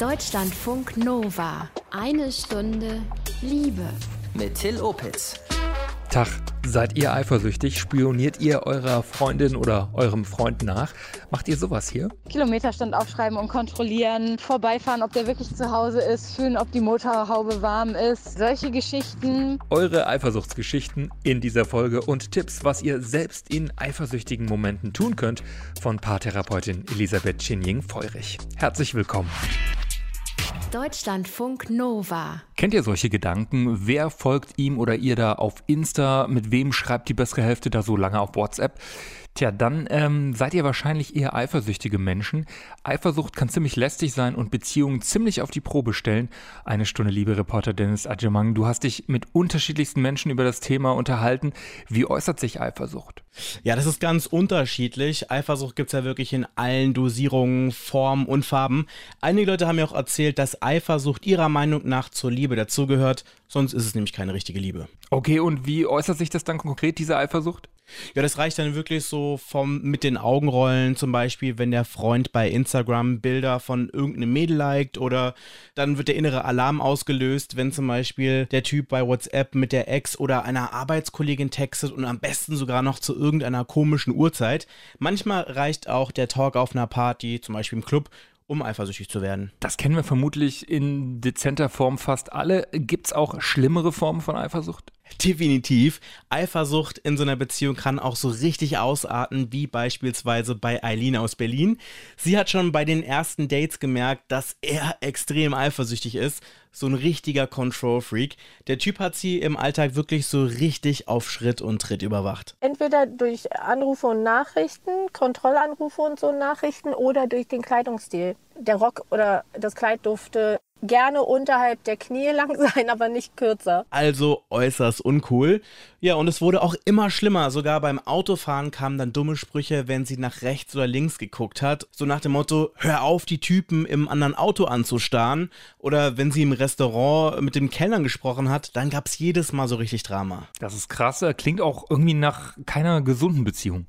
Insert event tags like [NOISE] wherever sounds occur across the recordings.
Deutschlandfunk Nova. Eine Stunde Liebe. Mit Till Opitz. Tag, seid ihr eifersüchtig? Spioniert ihr eurer Freundin oder eurem Freund nach? Macht ihr sowas hier? Kilometerstand aufschreiben und kontrollieren, vorbeifahren, ob der wirklich zu Hause ist, fühlen, ob die Motorhaube warm ist. Solche Geschichten. Eure Eifersuchtsgeschichten in dieser Folge und Tipps, was ihr selbst in eifersüchtigen Momenten tun könnt, von Paartherapeutin Elisabeth Chinjing-Feurich. Herzlich willkommen. Deutschlandfunk Nova. Kennt ihr solche Gedanken? Wer folgt ihm oder ihr da auf Insta? Mit wem schreibt die bessere Hälfte da so lange auf WhatsApp? Tja, dann ähm, seid ihr wahrscheinlich eher eifersüchtige Menschen. Eifersucht kann ziemlich lästig sein und Beziehungen ziemlich auf die Probe stellen. Eine Stunde, liebe Reporter Dennis Adjemang, du hast dich mit unterschiedlichsten Menschen über das Thema unterhalten. Wie äußert sich Eifersucht? Ja, das ist ganz unterschiedlich. Eifersucht gibt es ja wirklich in allen Dosierungen, Formen und Farben. Einige Leute haben mir auch erzählt, dass Eifersucht ihrer Meinung nach zur Liebe dazugehört. Sonst ist es nämlich keine richtige Liebe. Okay, und wie äußert sich das dann konkret, diese Eifersucht? Ja, das reicht dann wirklich so vom mit den Augenrollen zum Beispiel, wenn der Freund bei Instagram Bilder von irgendeinem Mädel liked oder dann wird der innere Alarm ausgelöst, wenn zum Beispiel der Typ bei WhatsApp mit der Ex oder einer Arbeitskollegin textet und am besten sogar noch zu irgendeiner komischen Uhrzeit. Manchmal reicht auch der Talk auf einer Party, zum Beispiel im Club, um eifersüchtig zu werden. Das kennen wir vermutlich in dezenter Form fast alle. Gibt es auch schlimmere Formen von Eifersucht? Definitiv. Eifersucht in so einer Beziehung kann auch so richtig ausarten, wie beispielsweise bei Eileen aus Berlin. Sie hat schon bei den ersten Dates gemerkt, dass er extrem eifersüchtig ist. So ein richtiger Control-Freak. Der Typ hat sie im Alltag wirklich so richtig auf Schritt und Tritt überwacht. Entweder durch Anrufe und Nachrichten, Kontrollanrufe und so Nachrichten oder durch den Kleidungsstil. Der Rock oder das Kleid durfte gerne unterhalb der Knie lang [LAUGHS] sein, aber nicht kürzer. Also äußerst uncool. Ja, und es wurde auch immer schlimmer. Sogar beim Autofahren kamen dann dumme Sprüche, wenn sie nach rechts oder links geguckt hat. So nach dem Motto, hör auf, die Typen im anderen Auto anzustarren. Oder wenn sie im Restaurant mit dem Kellner gesprochen hat, dann gab es jedes Mal so richtig Drama. Das ist krass. Klingt auch irgendwie nach keiner gesunden Beziehung.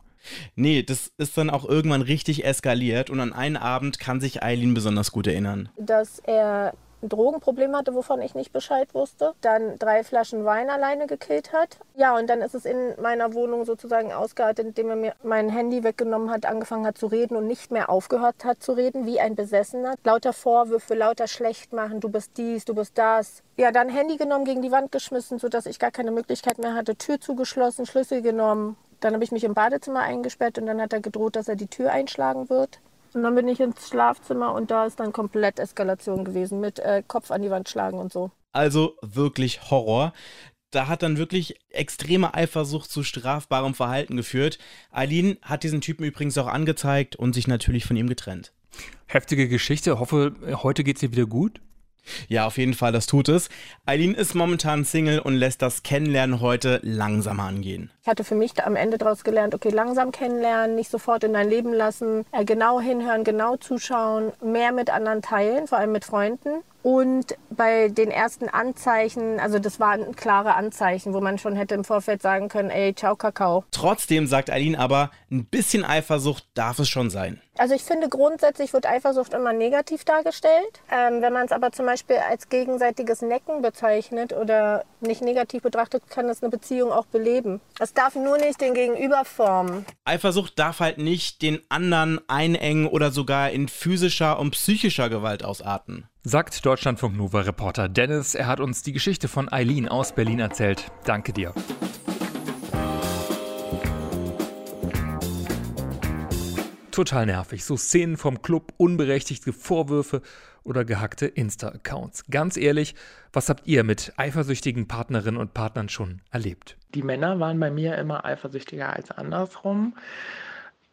Nee, das ist dann auch irgendwann richtig eskaliert und an einen Abend kann sich Eileen besonders gut erinnern. Dass er ein Drogenproblem hatte, wovon ich nicht Bescheid wusste. Dann drei Flaschen Wein alleine gekillt hat. Ja, und dann ist es in meiner Wohnung sozusagen ausgeartet, indem er mir mein Handy weggenommen hat, angefangen hat zu reden und nicht mehr aufgehört hat zu reden, wie ein Besessener. Lauter Vorwürfe, lauter schlecht machen, du bist dies, du bist das. Ja, dann Handy genommen, gegen die Wand geschmissen, sodass ich gar keine Möglichkeit mehr hatte. Tür zugeschlossen, Schlüssel genommen. Dann habe ich mich im Badezimmer eingesperrt und dann hat er gedroht, dass er die Tür einschlagen wird. Und dann bin ich ins Schlafzimmer und da ist dann komplett Eskalation gewesen mit äh, Kopf an die Wand schlagen und so. Also wirklich Horror. Da hat dann wirklich extreme Eifersucht zu strafbarem Verhalten geführt. Eileen hat diesen Typen übrigens auch angezeigt und sich natürlich von ihm getrennt. Heftige Geschichte. Hoffe, heute geht es ihr wieder gut. Ja, auf jeden Fall, das tut es. Eileen ist momentan Single und lässt das Kennenlernen heute langsamer angehen. Ich hatte für mich am Ende daraus gelernt, okay, langsam kennenlernen, nicht sofort in dein Leben lassen, äh, genau hinhören, genau zuschauen, mehr mit anderen teilen, vor allem mit Freunden. Und bei den ersten Anzeichen, also das waren klare Anzeichen, wo man schon hätte im Vorfeld sagen können, ey, ciao Kakao. Trotzdem sagt Eileen aber, ein bisschen Eifersucht darf es schon sein. Also ich finde grundsätzlich wird Eifersucht immer negativ dargestellt. Ähm, wenn man es aber zum Beispiel als gegenseitiges Necken bezeichnet oder nicht negativ betrachtet, kann das eine Beziehung auch beleben. Es darf nur nicht den Gegenüber formen. Eifersucht darf halt nicht den anderen einengen oder sogar in physischer und psychischer Gewalt ausarten. Sagt Deutschlandfunk Nova Reporter Dennis. Er hat uns die Geschichte von Eileen aus Berlin erzählt. Danke dir. Total nervig. So Szenen vom Club, unberechtigte Vorwürfe oder gehackte Insta-Accounts. Ganz ehrlich, was habt ihr mit eifersüchtigen Partnerinnen und Partnern schon erlebt? Die Männer waren bei mir immer eifersüchtiger als andersrum.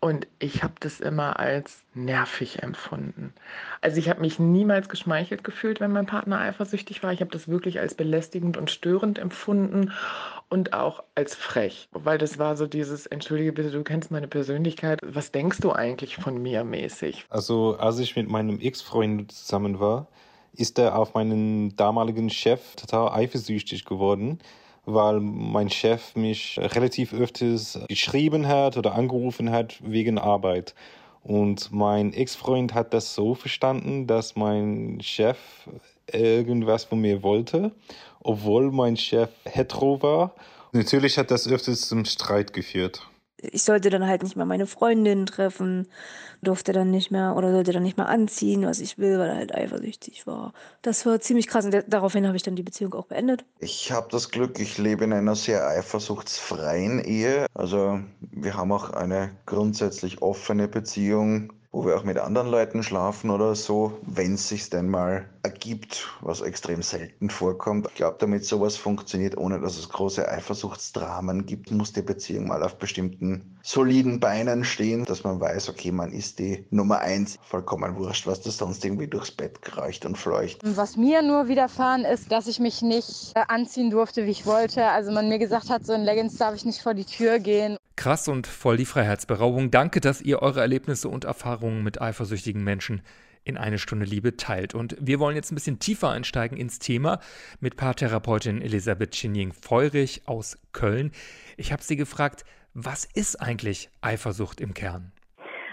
Und ich habe das immer als nervig empfunden. Also ich habe mich niemals geschmeichelt gefühlt, wenn mein Partner eifersüchtig war. Ich habe das wirklich als belästigend und störend empfunden und auch als frech, weil das war so dieses, entschuldige bitte, du kennst meine Persönlichkeit, was denkst du eigentlich von mir mäßig? Also als ich mit meinem Ex-Freund zusammen war, ist er auf meinen damaligen Chef total eifersüchtig geworden weil mein Chef mich relativ öfters geschrieben hat oder angerufen hat wegen Arbeit. Und mein Ex-Freund hat das so verstanden, dass mein Chef irgendwas von mir wollte, obwohl mein Chef hetero war. Natürlich hat das öfters zum Streit geführt ich sollte dann halt nicht mehr meine Freundin treffen, durfte dann nicht mehr oder sollte dann nicht mehr anziehen, was ich will, weil er halt eifersüchtig war. Das war ziemlich krass und daraufhin habe ich dann die Beziehung auch beendet. Ich habe das Glück, ich lebe in einer sehr eifersuchtsfreien Ehe. Also wir haben auch eine grundsätzlich offene Beziehung wo wir auch mit anderen Leuten schlafen oder so, wenn es sich denn mal ergibt, was extrem selten vorkommt. Ich glaube, damit sowas funktioniert, ohne dass es große Eifersuchtsdramen gibt, muss die Beziehung mal auf bestimmten soliden Beinen stehen, dass man weiß, okay, man ist die Nummer eins, vollkommen wurscht, was das sonst irgendwie durchs Bett kreucht und fleucht. Was mir nur widerfahren ist, dass ich mich nicht äh, anziehen durfte, wie ich wollte. Also man mir gesagt hat, so in Leggings darf ich nicht vor die Tür gehen. Krass und voll die Freiheitsberaubung. Danke, dass ihr eure Erlebnisse und Erfahrungen mit eifersüchtigen Menschen in eine Stunde Liebe teilt. Und wir wollen jetzt ein bisschen tiefer einsteigen ins Thema mit Paartherapeutin Elisabeth Chinying-Feurig aus Köln. Ich habe sie gefragt, was ist eigentlich Eifersucht im Kern?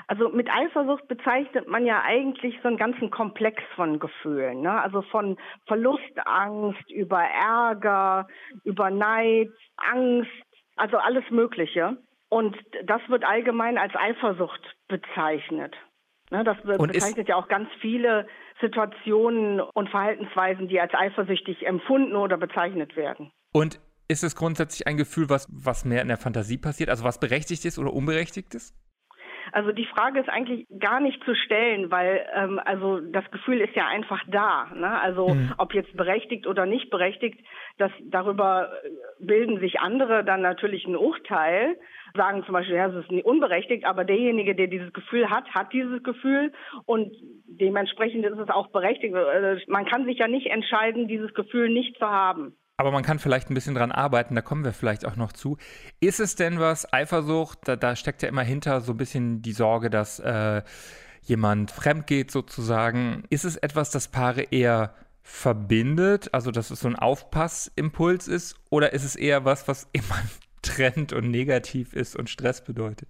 Also mit Eifersucht bezeichnet man ja eigentlich so einen ganzen Komplex von Gefühlen. Ne? Also von Verlustangst über Ärger, über Neid, Angst, also alles Mögliche. Und das wird allgemein als Eifersucht bezeichnet. Ne, das und bezeichnet ja auch ganz viele Situationen und Verhaltensweisen, die als eifersüchtig empfunden oder bezeichnet werden. Und ist es grundsätzlich ein Gefühl, was, was mehr in der Fantasie passiert, also was berechtigt ist oder unberechtigt ist? Also die Frage ist eigentlich gar nicht zu stellen, weil ähm, also das Gefühl ist ja einfach da. Ne? Also mhm. ob jetzt berechtigt oder nicht berechtigt, das darüber bilden sich andere dann natürlich ein Urteil, sagen zum Beispiel, ja, es ist unberechtigt, aber derjenige, der dieses Gefühl hat, hat dieses Gefühl und dementsprechend ist es auch berechtigt. Also man kann sich ja nicht entscheiden, dieses Gefühl nicht zu haben aber man kann vielleicht ein bisschen dran arbeiten, da kommen wir vielleicht auch noch zu. Ist es denn was, Eifersucht, da, da steckt ja immer hinter so ein bisschen die Sorge, dass äh, jemand fremd geht sozusagen. Ist es etwas, das Paare eher verbindet, also dass es so ein Aufpassimpuls ist, oder ist es eher was, was [LAUGHS] immer trennt und negativ ist und Stress bedeutet?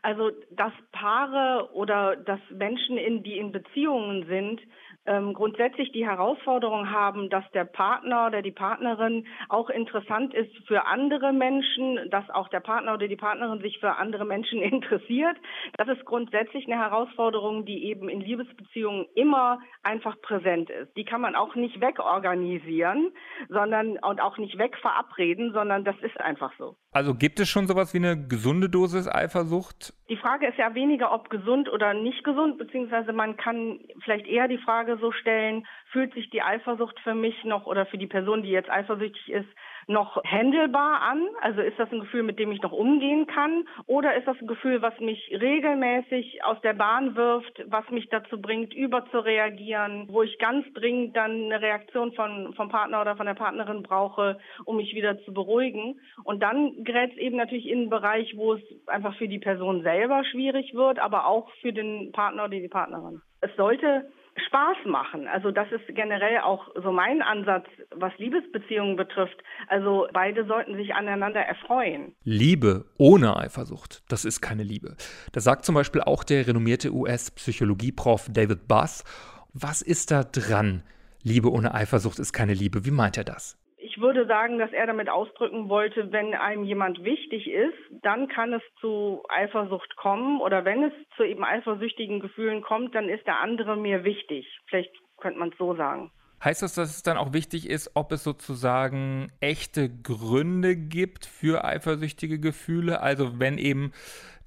Also, dass Paare oder dass Menschen, in, die in Beziehungen sind, ähm, grundsätzlich die Herausforderung haben, dass der Partner oder die Partnerin auch interessant ist für andere Menschen, dass auch der Partner oder die Partnerin sich für andere Menschen [LAUGHS] interessiert. Das ist grundsätzlich eine Herausforderung, die eben in Liebesbeziehungen immer einfach präsent ist. Die kann man auch nicht wegorganisieren, sondern und auch nicht wegverabreden, sondern das ist einfach so. Also gibt es schon sowas wie eine gesunde Dosis Eifersucht? Die Frage ist ja weniger, ob gesund oder nicht gesund, beziehungsweise man kann vielleicht eher die Frage so stellen, fühlt sich die Eifersucht für mich noch oder für die Person, die jetzt eifersüchtig ist, noch händelbar an? Also ist das ein Gefühl, mit dem ich noch umgehen kann? Oder ist das ein Gefühl, was mich regelmäßig aus der Bahn wirft, was mich dazu bringt, überzureagieren, wo ich ganz dringend dann eine Reaktion von, vom Partner oder von der Partnerin brauche, um mich wieder zu beruhigen? Und dann gerät es eben natürlich in einen Bereich, wo es einfach für die Person selber schwierig wird, aber auch für den Partner oder die Partnerin. Es sollte Spaß machen. Also das ist generell auch so mein Ansatz, was Liebesbeziehungen betrifft. Also beide sollten sich aneinander erfreuen. Liebe ohne Eifersucht, das ist keine Liebe. Das sagt zum Beispiel auch der renommierte US-Psychologie-Prof David Buss. Was ist da dran? Liebe ohne Eifersucht ist keine Liebe. Wie meint er das? Ich würde sagen, dass er damit ausdrücken wollte, wenn einem jemand wichtig ist, dann kann es zu Eifersucht kommen oder wenn es zu eben eifersüchtigen Gefühlen kommt, dann ist der andere mir wichtig. Vielleicht könnte man es so sagen. Heißt das, dass es dann auch wichtig ist, ob es sozusagen echte Gründe gibt für eifersüchtige Gefühle? Also wenn eben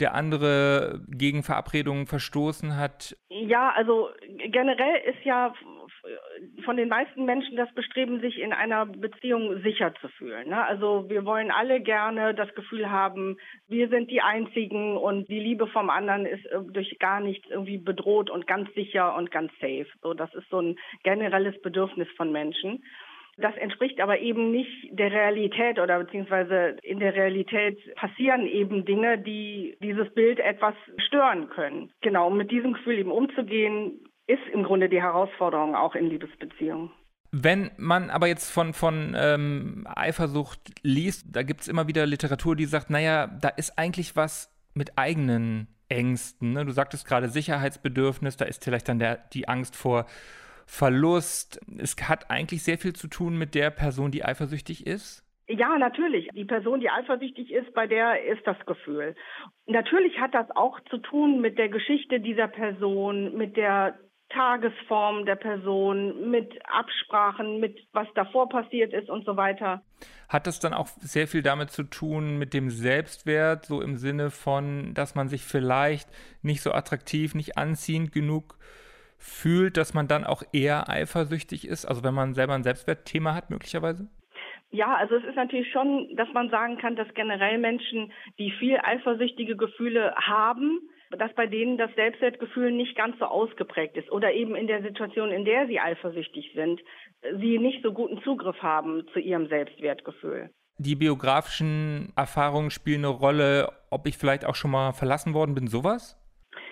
der andere gegen Verabredungen verstoßen hat? Ja, also generell ist ja von den meisten Menschen das Bestreben, sich in einer Beziehung sicher zu fühlen. Ne? Also wir wollen alle gerne das Gefühl haben, wir sind die Einzigen und die Liebe vom anderen ist äh, durch gar nichts irgendwie bedroht und ganz sicher und ganz safe. So, das ist so ein generelles Bedürfnis von Menschen. Das entspricht aber eben nicht der Realität oder beziehungsweise in der Realität passieren eben Dinge, die dieses Bild etwas stören können. Genau, um mit diesem Gefühl eben umzugehen, ist im Grunde die Herausforderung auch in Liebesbeziehungen. Wenn man aber jetzt von, von ähm, Eifersucht liest, da gibt es immer wieder Literatur, die sagt, naja, da ist eigentlich was mit eigenen Ängsten? Ne? Du sagtest gerade Sicherheitsbedürfnis, da ist vielleicht dann der, die Angst vor Verlust. Es hat eigentlich sehr viel zu tun mit der Person, die eifersüchtig ist. Ja, natürlich. Die Person, die eifersüchtig ist, bei der ist das Gefühl. Natürlich hat das auch zu tun mit der Geschichte dieser Person, mit der Tagesform der Person, mit Absprachen, mit was davor passiert ist und so weiter. Hat das dann auch sehr viel damit zu tun mit dem Selbstwert, so im Sinne von, dass man sich vielleicht nicht so attraktiv, nicht anziehend genug fühlt, dass man dann auch eher eifersüchtig ist? Also wenn man selber ein Selbstwertthema hat, möglicherweise? Ja, also es ist natürlich schon, dass man sagen kann, dass generell Menschen, die viel eifersüchtige Gefühle haben, dass bei denen das Selbstwertgefühl nicht ganz so ausgeprägt ist oder eben in der Situation, in der sie eifersüchtig sind, sie nicht so guten Zugriff haben zu ihrem Selbstwertgefühl. Die biografischen Erfahrungen spielen eine Rolle, ob ich vielleicht auch schon mal verlassen worden bin, sowas?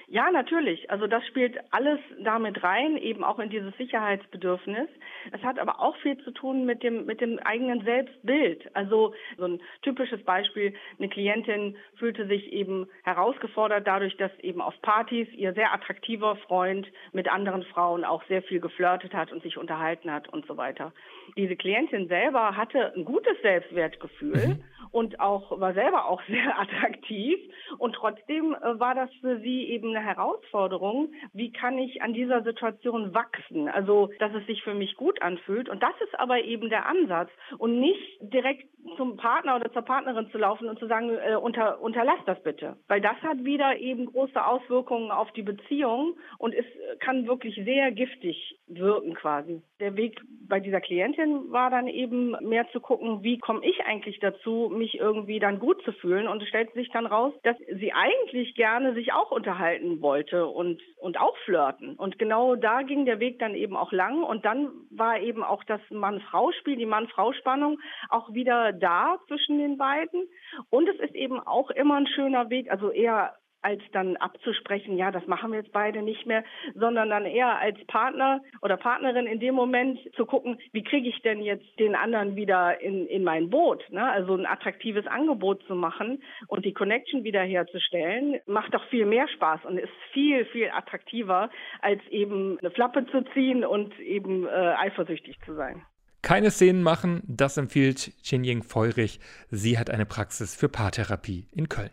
Ja, natürlich. Also das spielt alles damit rein, eben auch in dieses Sicherheitsbedürfnis. Es hat aber auch viel zu tun mit dem, mit dem eigenen Selbstbild. Also so ein typisches Beispiel, eine Klientin fühlte sich eben herausgefordert dadurch, dass eben auf Partys ihr sehr attraktiver Freund mit anderen Frauen auch sehr viel geflirtet hat und sich unterhalten hat und so weiter. Diese Klientin selber hatte ein gutes Selbstwertgefühl mhm. Und auch war selber auch [LAUGHS] sehr attraktiv und trotzdem äh, war das für sie eben eine Herausforderung, wie kann ich an dieser Situation wachsen? Also, dass es sich für mich gut anfühlt. Und das ist aber eben der Ansatz und nicht direkt zum Partner oder zur Partnerin zu laufen und zu sagen, äh, unter, unterlass das bitte. Weil das hat wieder eben große Auswirkungen auf die Beziehung und es kann wirklich sehr giftig wirken quasi. Der Weg bei dieser Klientin war dann eben mehr zu gucken, wie komme ich eigentlich dazu, mich irgendwie dann gut zu fühlen. Und es stellt sich dann raus, dass sie eigentlich gerne sich auch unterhalten wollte und, und auch flirten. Und genau da ging der Weg dann eben auch lang. Und dann war eben auch das Mann-Frau-Spiel, die Mann-Frau-Spannung auch wieder da zwischen den beiden. Und es ist eben auch immer ein schöner Weg, also eher als dann abzusprechen, ja, das machen wir jetzt beide nicht mehr, sondern dann eher als Partner oder Partnerin in dem Moment zu gucken, wie kriege ich denn jetzt den anderen wieder in, in mein Boot, ne? also ein attraktives Angebot zu machen und die Connection wiederherzustellen, macht doch viel mehr Spaß und ist viel, viel attraktiver, als eben eine Flappe zu ziehen und eben äh, eifersüchtig zu sein. Keine Szenen machen, das empfiehlt Chen Feurig. Sie hat eine Praxis für Paartherapie in Köln.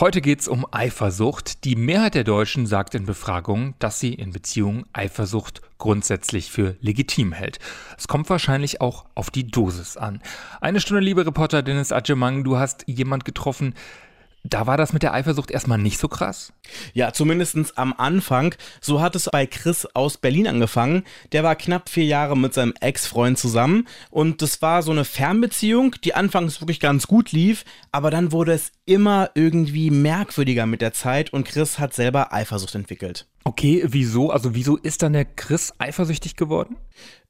Heute geht es um Eifersucht. Die Mehrheit der Deutschen sagt in Befragungen, dass sie in Beziehungen Eifersucht grundsätzlich für legitim hält. Es kommt wahrscheinlich auch auf die Dosis an. Eine Stunde, liebe Reporter Dennis Adjemang, du hast jemand getroffen, da war das mit der Eifersucht erstmal nicht so krass? Ja, zumindest am Anfang. So hat es bei Chris aus Berlin angefangen. Der war knapp vier Jahre mit seinem Ex-Freund zusammen und das war so eine Fernbeziehung, die anfangs wirklich ganz gut lief, aber dann wurde es immer irgendwie merkwürdiger mit der Zeit und Chris hat selber Eifersucht entwickelt. Okay, wieso? Also wieso ist dann der Chris eifersüchtig geworden?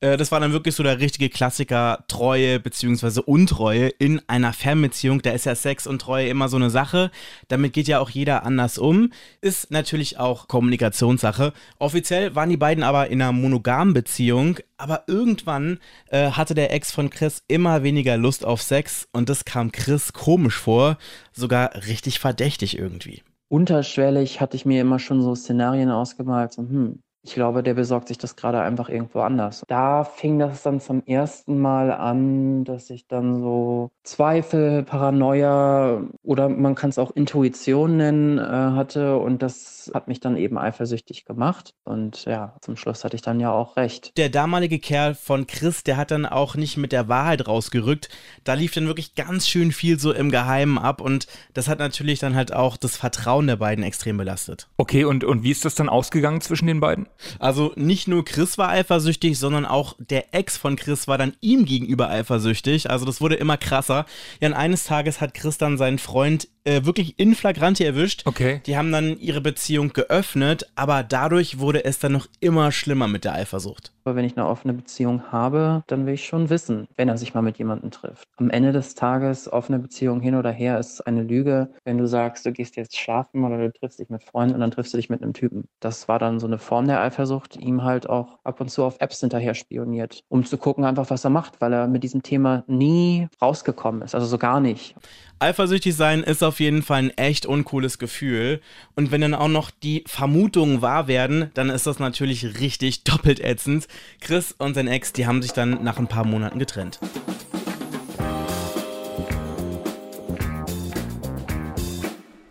Äh, das war dann wirklich so der richtige Klassiker, Treue bzw. Untreue in einer Fernbeziehung. Da ist ja Sex und Treue immer so eine Sache. Damit geht ja auch jeder anders um. Ist natürlich auch Kommunikationssache. Offiziell waren die beiden aber in einer monogamen Beziehung, aber irgendwann äh, hatte der Ex von Chris immer weniger Lust auf Sex und das kam Chris komisch vor, sogar richtig verdächtig irgendwie. Unterschwellig hatte ich mir immer schon so Szenarien ausgemalt, so, hm, ich glaube, der besorgt sich das gerade einfach irgendwo anders. Da fing das dann zum ersten Mal an, dass ich dann so Zweifel, Paranoia oder man kann es auch Intuition nennen, äh, hatte. Und das hat mich dann eben eifersüchtig gemacht. Und ja, zum Schluss hatte ich dann ja auch recht. Der damalige Kerl von Chris, der hat dann auch nicht mit der Wahrheit rausgerückt. Da lief dann wirklich ganz schön viel so im Geheimen ab. Und das hat natürlich dann halt auch das Vertrauen der beiden extrem belastet. Okay, und, und wie ist das dann ausgegangen zwischen den beiden? Also nicht nur Chris war eifersüchtig, sondern auch der Ex von Chris war dann ihm gegenüber eifersüchtig. Also das wurde immer krasser. Ja, und eines Tages hat Chris dann seinen Freund äh, wirklich in Flagranti erwischt. Okay. Die haben dann ihre Beziehung geöffnet, aber dadurch wurde es dann noch immer schlimmer mit der Eifersucht. Aber wenn ich eine offene Beziehung habe, dann will ich schon wissen, wenn er sich mal mit jemandem trifft. Am Ende des Tages, offene Beziehung hin oder her, ist eine Lüge. Wenn du sagst, du gehst jetzt schlafen oder du triffst dich mit Freunden und dann triffst du dich mit einem Typen. Das war dann so eine Form der Eifersucht ihm halt auch ab und zu auf Apps hinterher spioniert, um zu gucken einfach, was er macht, weil er mit diesem Thema nie rausgekommen ist, also so gar nicht. Eifersüchtig sein ist auf jeden Fall ein echt uncooles Gefühl. Und wenn dann auch noch die Vermutungen wahr werden, dann ist das natürlich richtig doppelt ätzend. Chris und sein Ex, die haben sich dann nach ein paar Monaten getrennt.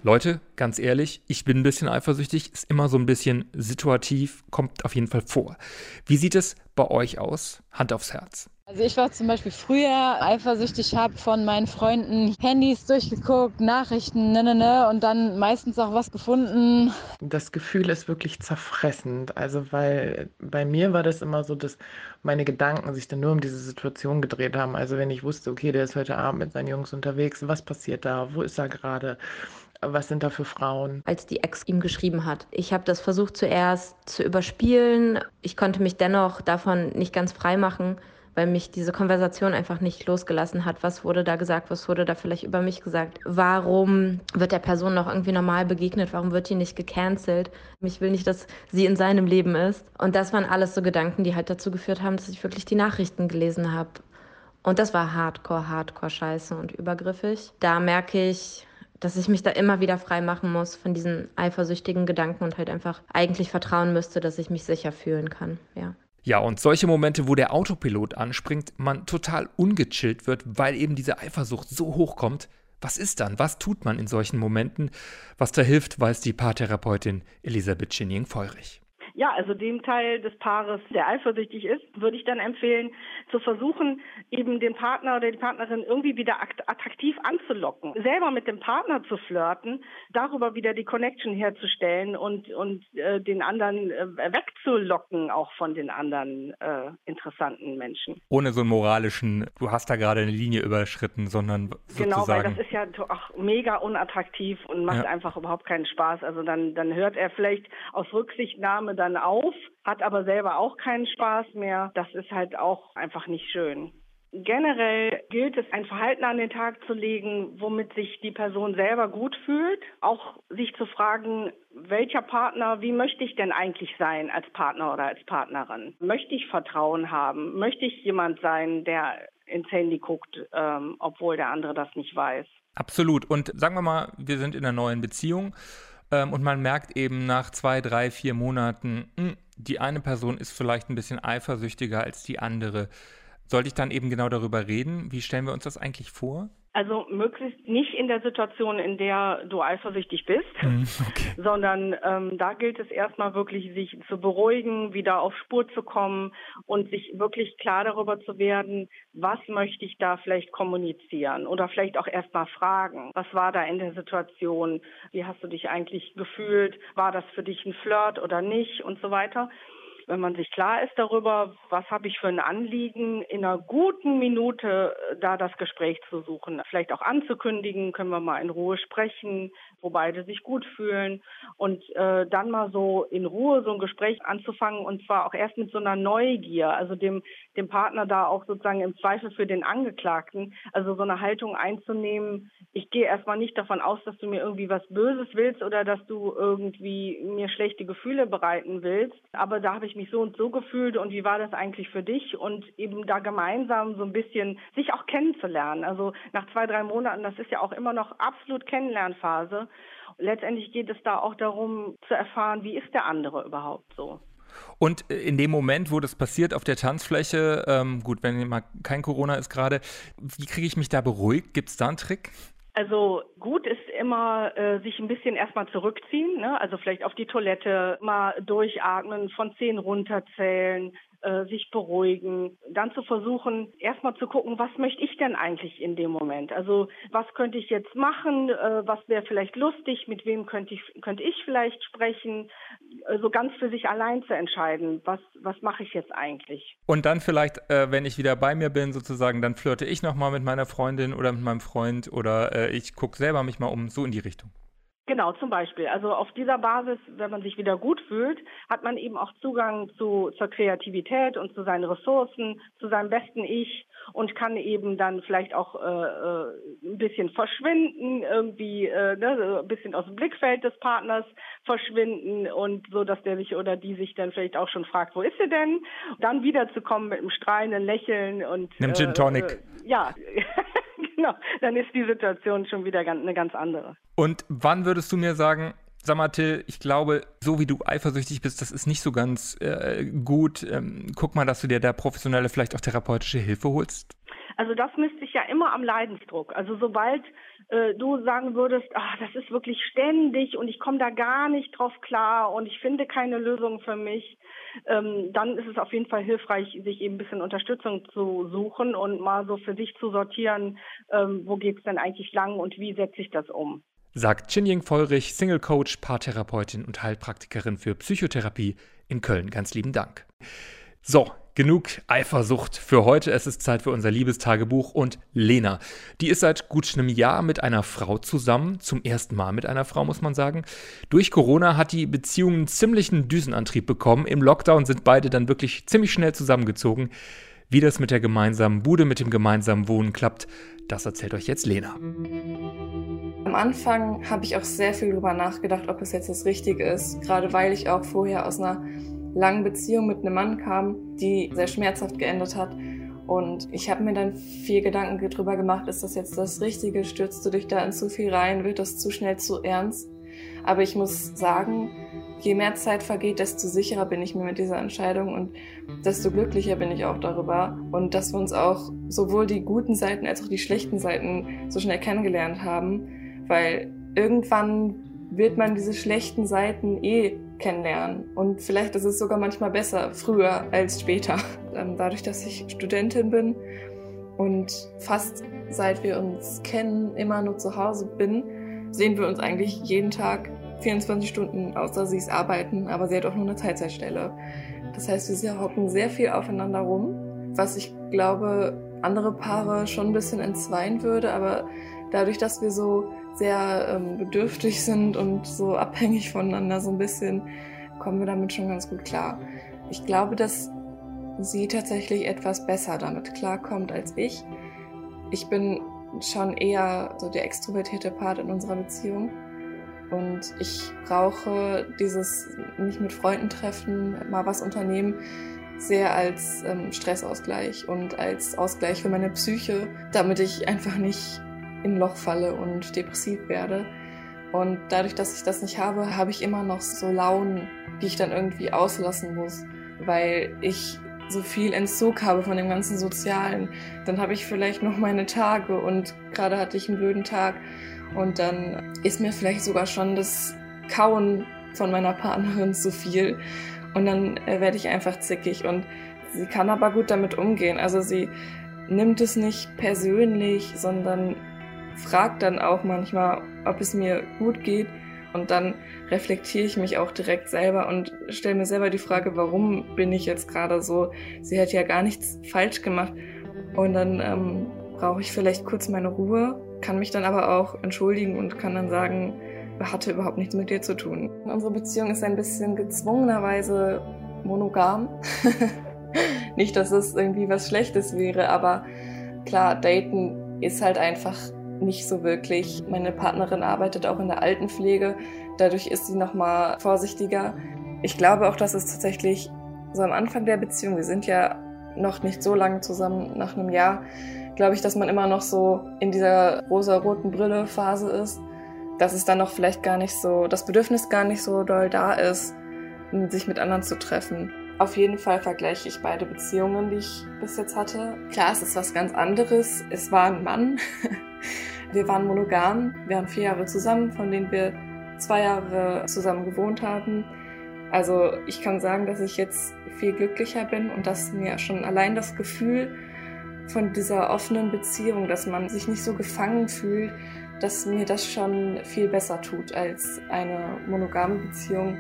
Leute, ganz ehrlich, ich bin ein bisschen eifersüchtig, ist immer so ein bisschen situativ, kommt auf jeden Fall vor. Wie sieht es bei euch aus? Hand aufs Herz. Also ich war zum Beispiel früher eifersüchtig, habe von meinen Freunden Handys durchgeguckt, Nachrichten, ne, ne, ne, und dann meistens auch was gefunden. Das Gefühl ist wirklich zerfressend. Also weil bei mir war das immer so, dass meine Gedanken sich dann nur um diese Situation gedreht haben. Also wenn ich wusste, okay, der ist heute Abend mit seinen Jungs unterwegs, was passiert da? Wo ist er gerade? Was sind da für Frauen? Als die Ex ihm geschrieben hat. Ich habe das versucht zuerst zu überspielen. Ich konnte mich dennoch davon nicht ganz frei machen, weil mich diese Konversation einfach nicht losgelassen hat. Was wurde da gesagt? Was wurde da vielleicht über mich gesagt? Warum wird der Person noch irgendwie normal begegnet? Warum wird die nicht gecancelt? Ich will nicht, dass sie in seinem Leben ist. Und das waren alles so Gedanken, die halt dazu geführt haben, dass ich wirklich die Nachrichten gelesen habe. Und das war Hardcore, Hardcore Scheiße und übergriffig. Da merke ich, dass ich mich da immer wieder frei machen muss von diesen eifersüchtigen Gedanken und halt einfach eigentlich vertrauen müsste, dass ich mich sicher fühlen kann. Ja. Ja, und solche Momente, wo der Autopilot anspringt, man total ungechillt wird, weil eben diese Eifersucht so hoch kommt. Was ist dann? Was tut man in solchen Momenten? Was da hilft, weiß die Paartherapeutin Elisabeth Schinning-Feurig. Ja, also dem Teil des Paares, der eifersüchtig ist, würde ich dann empfehlen, zu versuchen, eben den Partner oder die Partnerin irgendwie wieder attraktiv anzulocken. Selber mit dem Partner zu flirten, darüber wieder die Connection herzustellen und, und äh, den anderen äh, wegzulocken, auch von den anderen äh, interessanten Menschen. Ohne so einen moralischen, du hast da gerade eine Linie überschritten, sondern sozusagen. Genau, weil das ist ja auch mega unattraktiv und macht ja. einfach überhaupt keinen Spaß. Also dann, dann hört er vielleicht aus Rücksichtnahme dann auf, hat aber selber auch keinen Spaß mehr. Das ist halt auch einfach nicht schön. Generell gilt es, ein Verhalten an den Tag zu legen, womit sich die Person selber gut fühlt. Auch sich zu fragen, welcher Partner, wie möchte ich denn eigentlich sein als Partner oder als Partnerin? Möchte ich Vertrauen haben? Möchte ich jemand sein, der ins Handy guckt, ähm, obwohl der andere das nicht weiß? Absolut. Und sagen wir mal, wir sind in einer neuen Beziehung ähm, und man merkt eben nach zwei, drei, vier Monaten, mh, hm, die eine Person ist vielleicht ein bisschen eifersüchtiger als die andere. Sollte ich dann eben genau darüber reden? Wie stellen wir uns das eigentlich vor? Also möglichst nicht in der Situation, in der du eifersüchtig bist, mhm, okay. sondern ähm, da gilt es erstmal wirklich, sich zu beruhigen, wieder auf Spur zu kommen und sich wirklich klar darüber zu werden, was möchte ich da vielleicht kommunizieren oder vielleicht auch erstmal fragen, was war da in der Situation, wie hast du dich eigentlich gefühlt, war das für dich ein Flirt oder nicht und so weiter wenn man sich klar ist darüber, was habe ich für ein Anliegen, in einer guten Minute äh, da das Gespräch zu suchen, vielleicht auch anzukündigen, können wir mal in Ruhe sprechen, wo beide sich gut fühlen und äh, dann mal so in Ruhe so ein Gespräch anzufangen und zwar auch erst mit so einer Neugier, also dem dem Partner da auch sozusagen im Zweifel für den Angeklagten, also so eine Haltung einzunehmen. Ich gehe erstmal nicht davon aus, dass du mir irgendwie was Böses willst oder dass du irgendwie mir schlechte Gefühle bereiten willst, aber da habe ich mich so und so gefühlt und wie war das eigentlich für dich und eben da gemeinsam so ein bisschen sich auch kennenzulernen. Also nach zwei, drei Monaten, das ist ja auch immer noch absolut Kennenlernphase. Letztendlich geht es da auch darum zu erfahren, wie ist der andere überhaupt so. Und äh, in dem Moment, wo das passiert auf der Tanzfläche, ähm, gut, wenn mal kein Corona ist gerade, wie kriege ich mich da beruhigt? Gibt es da einen Trick? Also gut ist immer, äh, sich ein bisschen erstmal zurückziehen, ne? also vielleicht auf die Toilette, mal durchatmen, von zehn runterzählen, äh, sich beruhigen, dann zu versuchen, erstmal zu gucken, was möchte ich denn eigentlich in dem Moment? Also was könnte ich jetzt machen? Äh, was wäre vielleicht lustig? Mit wem könnte ich, könnte ich vielleicht sprechen? So also ganz für sich allein zu entscheiden, was, was mache ich jetzt eigentlich? Und dann vielleicht, äh, wenn ich wieder bei mir bin, sozusagen, dann flirte ich nochmal mit meiner Freundin oder mit meinem Freund oder äh, ich gucke selber mich mal um, so in die Richtung. Genau, zum Beispiel. Also auf dieser Basis, wenn man sich wieder gut fühlt, hat man eben auch Zugang zu, zur Kreativität und zu seinen Ressourcen, zu seinem besten Ich und kann eben dann vielleicht auch äh, äh, ein bisschen verschwinden, irgendwie äh, ne, ein bisschen aus dem Blickfeld des Partners verschwinden und so, dass der sich oder die sich dann vielleicht auch schon fragt, wo ist sie denn? Dann wiederzukommen mit einem strahlenden Lächeln und Nimm Gin Tonic. Äh, ja. [LAUGHS] genau, dann ist die Situation schon wieder eine ganz andere. Und wann würdest du mir sagen, Sag mal, Till, ich glaube, so wie du eifersüchtig bist, das ist nicht so ganz äh, gut. Ähm, guck mal, dass du dir da professionelle, vielleicht auch therapeutische Hilfe holst. Also das misst sich ja immer am Leidensdruck. Also sobald äh, du sagen würdest, ach, das ist wirklich ständig und ich komme da gar nicht drauf klar und ich finde keine Lösung für mich, ähm, dann ist es auf jeden Fall hilfreich, sich eben ein bisschen Unterstützung zu suchen und mal so für sich zu sortieren, ähm, wo geht es denn eigentlich lang und wie setze ich das um sagt Chinjing Feurich, Single Coach, Paartherapeutin und Heilpraktikerin für Psychotherapie in Köln. Ganz lieben Dank. So, genug Eifersucht für heute. Es ist Zeit für unser Liebestagebuch und Lena. Die ist seit gut einem Jahr mit einer Frau zusammen. Zum ersten Mal mit einer Frau, muss man sagen. Durch Corona hat die Beziehung einen ziemlichen Düsenantrieb bekommen. Im Lockdown sind beide dann wirklich ziemlich schnell zusammengezogen. Wie das mit der gemeinsamen Bude, mit dem gemeinsamen Wohnen klappt, das erzählt euch jetzt Lena. Am Anfang habe ich auch sehr viel darüber nachgedacht, ob es jetzt das Richtige ist, gerade weil ich auch vorher aus einer langen Beziehung mit einem Mann kam, die sehr schmerzhaft geendet hat. Und ich habe mir dann viel Gedanken darüber gemacht, ist das jetzt das Richtige? Stürzt du dich da in zu viel rein? Wird das zu schnell zu ernst? Aber ich muss sagen, je mehr Zeit vergeht, desto sicherer bin ich mir mit dieser Entscheidung und desto glücklicher bin ich auch darüber. Und dass wir uns auch sowohl die guten Seiten als auch die schlechten Seiten so schnell kennengelernt haben, weil irgendwann wird man diese schlechten Seiten eh kennenlernen. Und vielleicht ist es sogar manchmal besser, früher als später. [LAUGHS] Ähm, dadurch, dass ich Studentin bin und fast seit wir uns kennen immer nur zu Hause bin, sehen wir uns eigentlich jeden Tag 24 Stunden, außer sie ist arbeiten, aber sie hat auch nur eine Teilzeitstelle. Das heißt, wir hocken sehr viel aufeinander rum, was ich glaube, andere Paare schon ein bisschen entzweien würde, aber dadurch, dass wir so sehr ähm, bedürftig sind und so abhängig voneinander so ein bisschen, kommen wir damit schon ganz gut klar. Ich glaube, dass sie tatsächlich etwas besser damit klarkommt als ich. Ich bin schon eher so der extrovertierte Part in unserer Beziehung. Und ich brauche dieses mich mit Freunden treffen, mal was unternehmen, sehr als ähm, Stressausgleich und als Ausgleich für meine Psyche, damit ich einfach nicht in Loch falle und depressiv werde. Und dadurch, dass ich das nicht habe, habe ich immer noch so Launen, die ich dann irgendwie auslassen muss, weil ich so viel Entzug habe von dem ganzen Sozialen. Dann habe ich vielleicht noch meine Tage und gerade hatte ich einen blöden Tag und dann ist mir vielleicht sogar schon das Kauen von meiner Partnerin zu viel und dann äh, werde ich einfach zickig und sie kann aber gut damit umgehen. Also sie nimmt es nicht persönlich, sondern fragt dann auch manchmal, ob es mir gut geht und dann reflektiere ich mich auch direkt selber und stelle mir selber die Frage, warum bin ich jetzt gerade so? Sie hat ja gar nichts falsch gemacht. Und dann ähm, brauche ich vielleicht kurz meine Ruhe, kann mich dann aber auch entschuldigen und kann dann sagen, hatte überhaupt nichts mit dir zu tun. Unsere Beziehung ist ein bisschen gezwungenerweise monogam. [LAUGHS] Nicht, dass es irgendwie was Schlechtes wäre, aber klar, daten ist halt einfach nicht so wirklich. Meine Partnerin arbeitet auch in der Altenpflege, dadurch ist sie noch mal vorsichtiger. Ich glaube auch, dass es tatsächlich so am Anfang der Beziehung, wir sind ja noch nicht so lange zusammen, nach einem Jahr, glaube ich, dass man immer noch so in dieser rosa-roten Brille-Phase ist, dass es dann noch vielleicht gar nicht so, das Bedürfnis gar nicht so doll da ist, sich mit anderen zu treffen. Auf jeden Fall vergleiche ich beide Beziehungen, die ich bis jetzt hatte. Klar, es ist was ganz anderes. Es war ein Mann. [LAUGHS] Wir waren monogam. Wir waren vier Jahre zusammen, von denen wir zwei Jahre zusammen gewohnt haben. Also ich kann sagen, dass ich jetzt viel glücklicher bin und dass mir schon allein das Gefühl von dieser offenen Beziehung, dass man sich nicht so gefangen fühlt, dass mir das schon viel besser tut als eine monogame Beziehung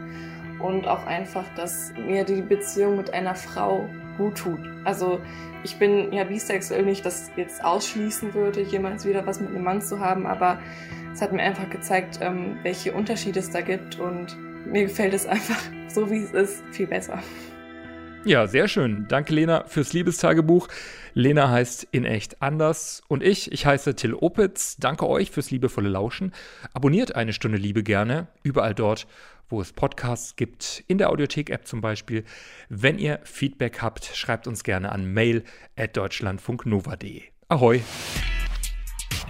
und auch einfach, dass mir die Beziehung mit einer Frau gut tut. Also ich bin ja bisexuell nicht, das jetzt ausschließen würde, jemals wieder was mit einem Mann zu haben, aber Es hat mir einfach gezeigt, ähm, welche Unterschiede es da gibt und mir gefällt es [LAUGHS] einfach so, wie es ist, viel besser. Ja, sehr schön. Danke, Lena, fürs Liebestagebuch. Lena heißt in echt anders. Und ich, ich heiße Till Opitz. Danke euch fürs liebevolle Lauschen. Abonniert eine Stunde Liebe gerne, überall dort, wo es Podcasts gibt, in der Audiothek-App zum Beispiel. Wenn ihr Feedback habt, schreibt uns gerne an mail.deutschlandfunknova.de. Ahoi!